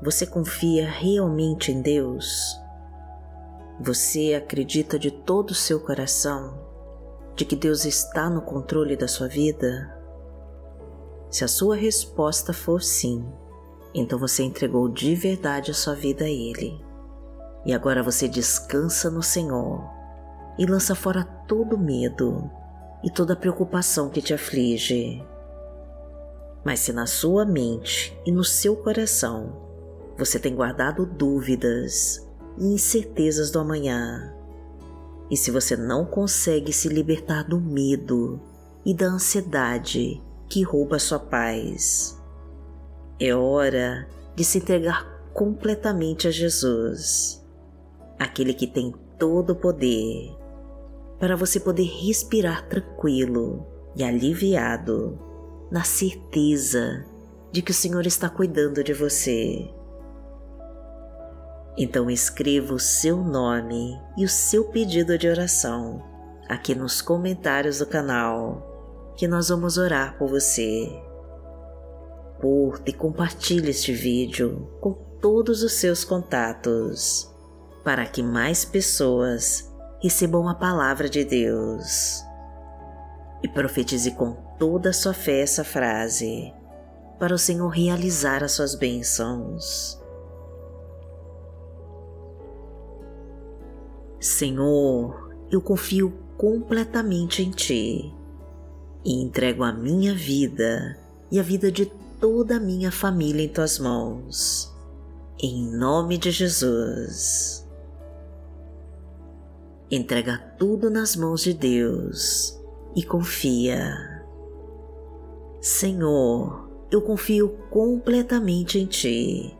você confia realmente em Deus? Você acredita de todo o seu coração de que Deus está no controle da sua vida? Se a sua resposta for sim, então você entregou de verdade a sua vida a Ele. E agora você descansa no Senhor e lança fora todo medo e toda preocupação que te aflige. Mas se na sua mente e no seu coração você tem guardado dúvidas e incertezas do amanhã, e se você não consegue se libertar do medo e da ansiedade que rouba sua paz, é hora de se entregar completamente a Jesus, aquele que tem todo o poder, para você poder respirar tranquilo e aliviado, na certeza de que o Senhor está cuidando de você então escreva o seu nome e o seu pedido de oração aqui nos comentários do canal, que nós vamos orar por você. Curta e compartilhe este vídeo com todos os seus contatos, para que mais pessoas recebam a palavra de Deus. E profetize com toda a sua fé essa frase, para o Senhor realizar as suas bênçãos. Senhor, eu confio completamente em Ti e entrego a minha vida e a vida de toda a minha família em Tuas mãos. Em nome de Jesus. Entrega tudo nas mãos de Deus e confia. Senhor, eu confio completamente em Ti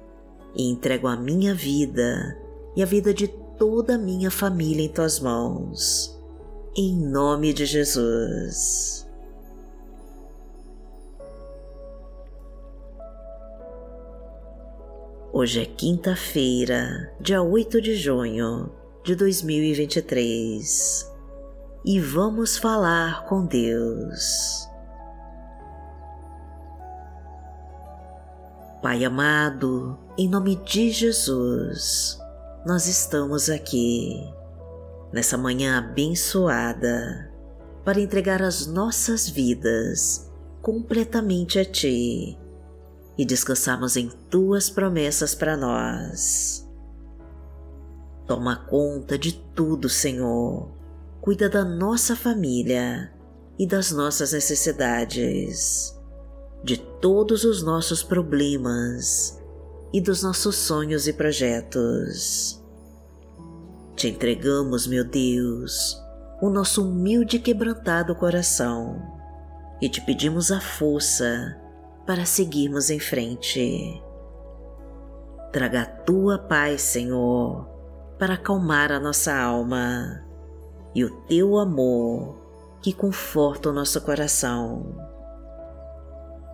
e entrego a minha vida e a vida de toda a minha família em tuas mãos, em nome de Jesus. Hoje é quinta-feira, dia 8 de junho de 2023 e vamos falar com Deus. Pai amado, em nome de Jesus, nós estamos aqui, nessa manhã abençoada, para entregar as nossas vidas completamente a Ti e descansarmos em Tuas promessas para nós. Toma conta de tudo, Senhor. Cuida da nossa família e das nossas necessidades, de todos os nossos problemas e dos nossos sonhos e projetos. Te entregamos, meu Deus, o nosso humilde e quebrantado coração e te pedimos a força para seguirmos em frente. Traga a tua paz, Senhor, para acalmar a nossa alma e o teu amor que conforta o nosso coração.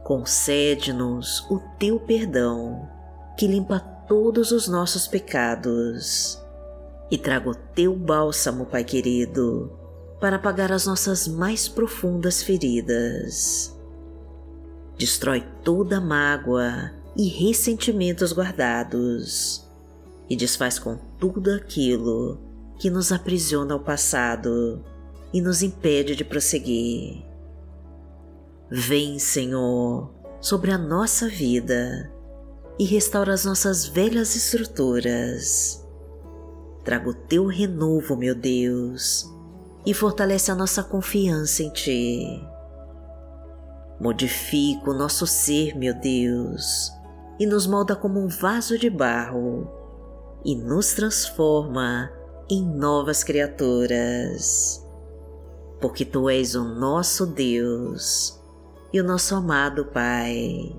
Concede-nos o teu perdão que limpa todos os nossos pecados e traga o teu bálsamo, Pai querido, para apagar as nossas mais profundas feridas. Destrói toda mágoa e ressentimentos guardados e desfaz com tudo aquilo que nos aprisiona ao passado e nos impede de prosseguir. Vem, Senhor, sobre a nossa vida e restaura as nossas velhas estruturas Traga o teu renovo, meu Deus, e fortalece a nossa confiança em Ti. Modifica o nosso ser, meu Deus, e nos molda como um vaso de barro e nos transforma em novas criaturas. Porque Tu és o nosso Deus e o nosso amado Pai.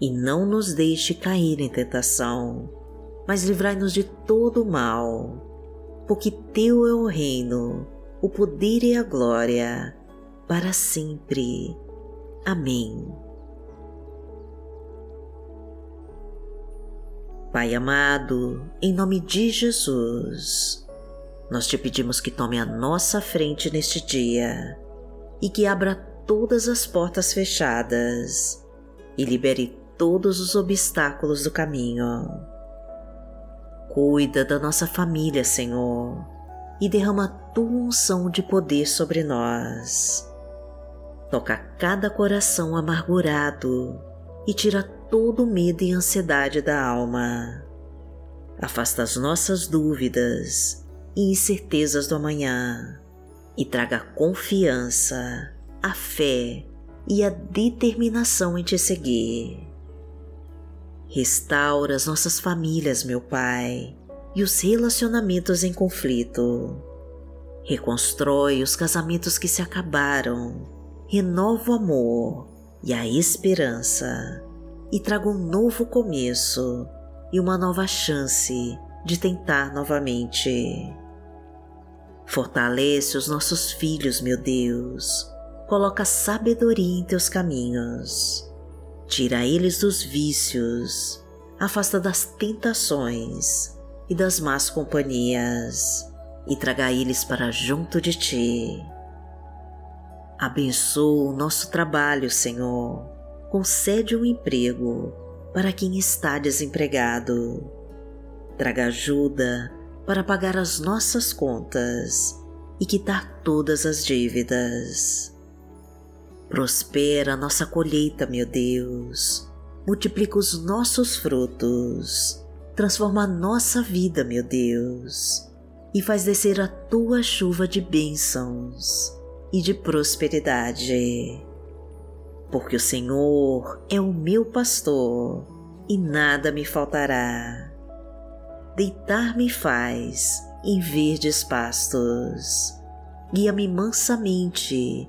E não nos deixe cair em tentação, mas livrai-nos de todo o mal, porque Teu é o reino, o poder e a glória, para sempre. Amém. Pai amado, em nome de Jesus, nós te pedimos que tome a nossa frente neste dia e que abra todas as portas fechadas e libere todos os obstáculos do caminho. Cuida da nossa família, Senhor, e derrama a tua unção de poder sobre nós. Toca cada coração amargurado e tira todo o medo e ansiedade da alma. Afasta as nossas dúvidas e incertezas do amanhã e traga confiança, a fé e a determinação em te seguir. Restaura as nossas famílias, meu Pai, e os relacionamentos em conflito. Reconstrói os casamentos que se acabaram, renova o amor e a esperança e traga um novo começo e uma nova chance de tentar novamente. Fortalece os nossos filhos, meu Deus. Coloca sabedoria em teus caminhos Tira eles dos vícios, afasta das tentações e das más companhias e traga eles para junto de ti. Abençoa o nosso trabalho, Senhor. Concede um emprego para quem está desempregado. Traga ajuda para pagar as nossas contas e quitar todas as dívidas. Prospera a nossa colheita, meu Deus. Multiplica os nossos frutos. Transforma a nossa vida, meu Deus. E faz descer a tua chuva de bênçãos e de prosperidade. Porque o Senhor é o meu pastor e nada me faltará. Deitar-me faz em verdes pastos. Guia-me mansamente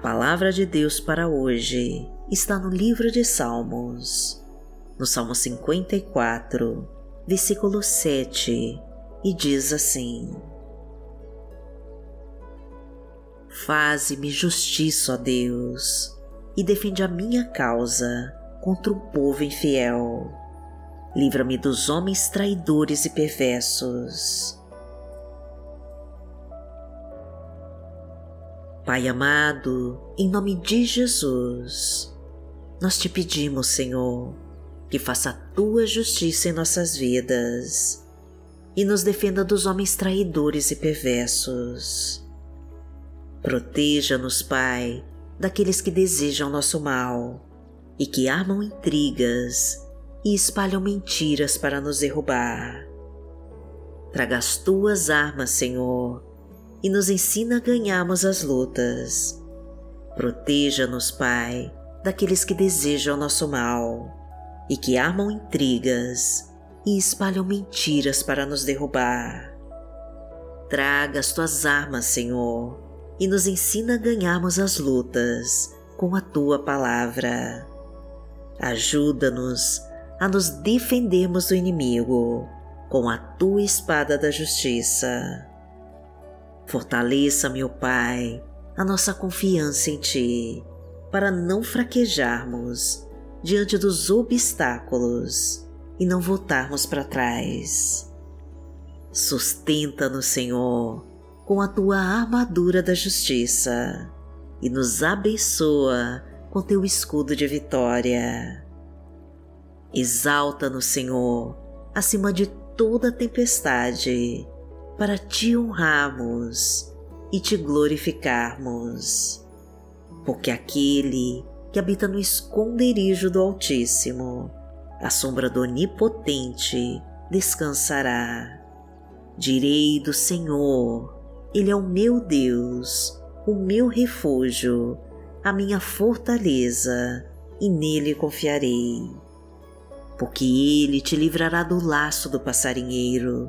Palavra de Deus para hoje está no livro de Salmos, no Salmo 54, versículo 7, e diz assim: Faze-me justiça, ó Deus, e defende a minha causa contra o povo infiel. Livra-me dos homens traidores e perversos Pai amado, em nome de Jesus, nós te pedimos, Senhor, que faça a tua justiça em nossas vidas e nos defenda dos homens traidores e perversos. Proteja-nos, Pai, daqueles que desejam nosso mal e que armam intrigas e espalham mentiras para nos derrubar. Traga as tuas armas, Senhor, e nos ensina a ganharmos as lutas. Proteja-nos, Pai, daqueles que desejam nosso mal e que armam intrigas e espalham mentiras para nos derrubar. Traga as tuas armas, Senhor, e nos ensina a ganharmos as lutas com a tua palavra. Ajuda-nos a nos defendermos do inimigo com a tua espada da justiça Fortaleça, meu Pai, a nossa confiança em Ti, para não fraquejarmos diante dos obstáculos e não voltarmos para trás. Sustenta-nos, Senhor, com a tua armadura da justiça e nos abençoa com teu escudo de vitória. Exalta-nos, Senhor, acima de toda tempestade, para te honrarmos e te glorificarmos. Porque aquele que habita no esconderijo do Altíssimo, a sombra do Onipotente descansará. Direi do Senhor, Ele é o meu Deus, o meu refúgio, a minha fortaleza, e nele confiarei. Porque ele te livrará do laço do passarinheiro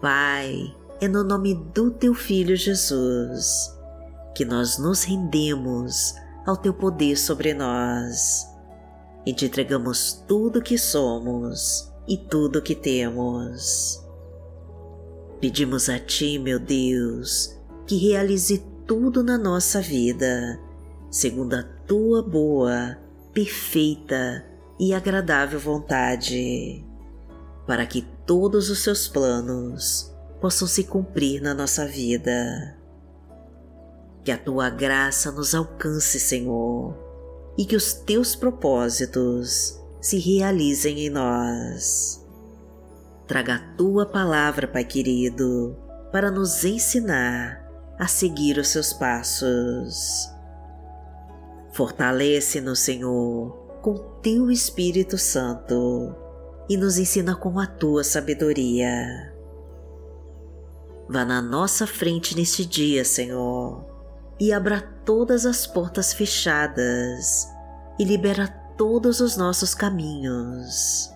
Pai, é no nome do teu Filho Jesus que nós nos rendemos ao teu poder sobre nós e te entregamos tudo que somos e tudo que temos. Pedimos a ti, meu Deus, que realize tudo na nossa vida, segundo a tua boa, perfeita e agradável vontade, para que todos os seus planos possam se cumprir na nossa vida que a tua graça nos alcance, Senhor, e que os teus propósitos se realizem em nós. Traga a tua palavra, Pai querido, para nos ensinar a seguir os seus passos. Fortalece-nos, Senhor, com teu Espírito Santo e nos ensina com a tua sabedoria. Vá na nossa frente neste dia, Senhor e abra todas as portas fechadas e libera todos os nossos caminhos.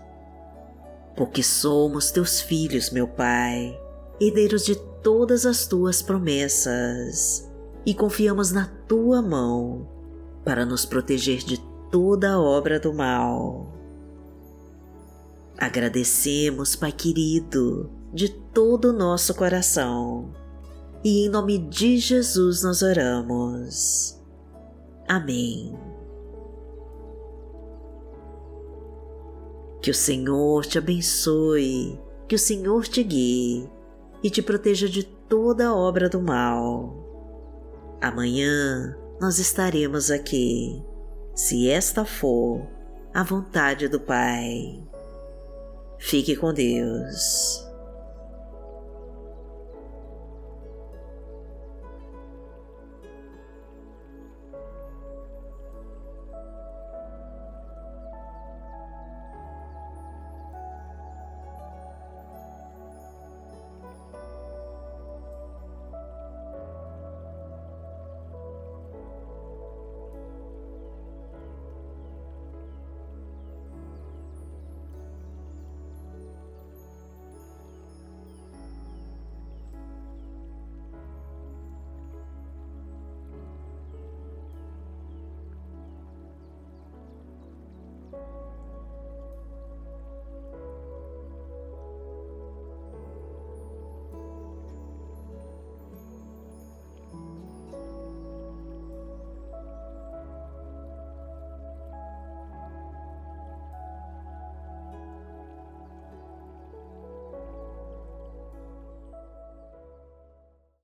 Porque somos teus filhos, meu Pai, herdeiros de todas as tuas promessas e confiamos na tua mão para nos proteger de toda obra do mal. Agradecemos, Pai querido, de todo o nosso coração e em nome de Jesus nós oramos. Amém. Que o Senhor te abençoe, que o Senhor te guie e te proteja de toda obra do mal. Amanhã nós estaremos aqui, se esta for a vontade do Pai. Fique com Deus.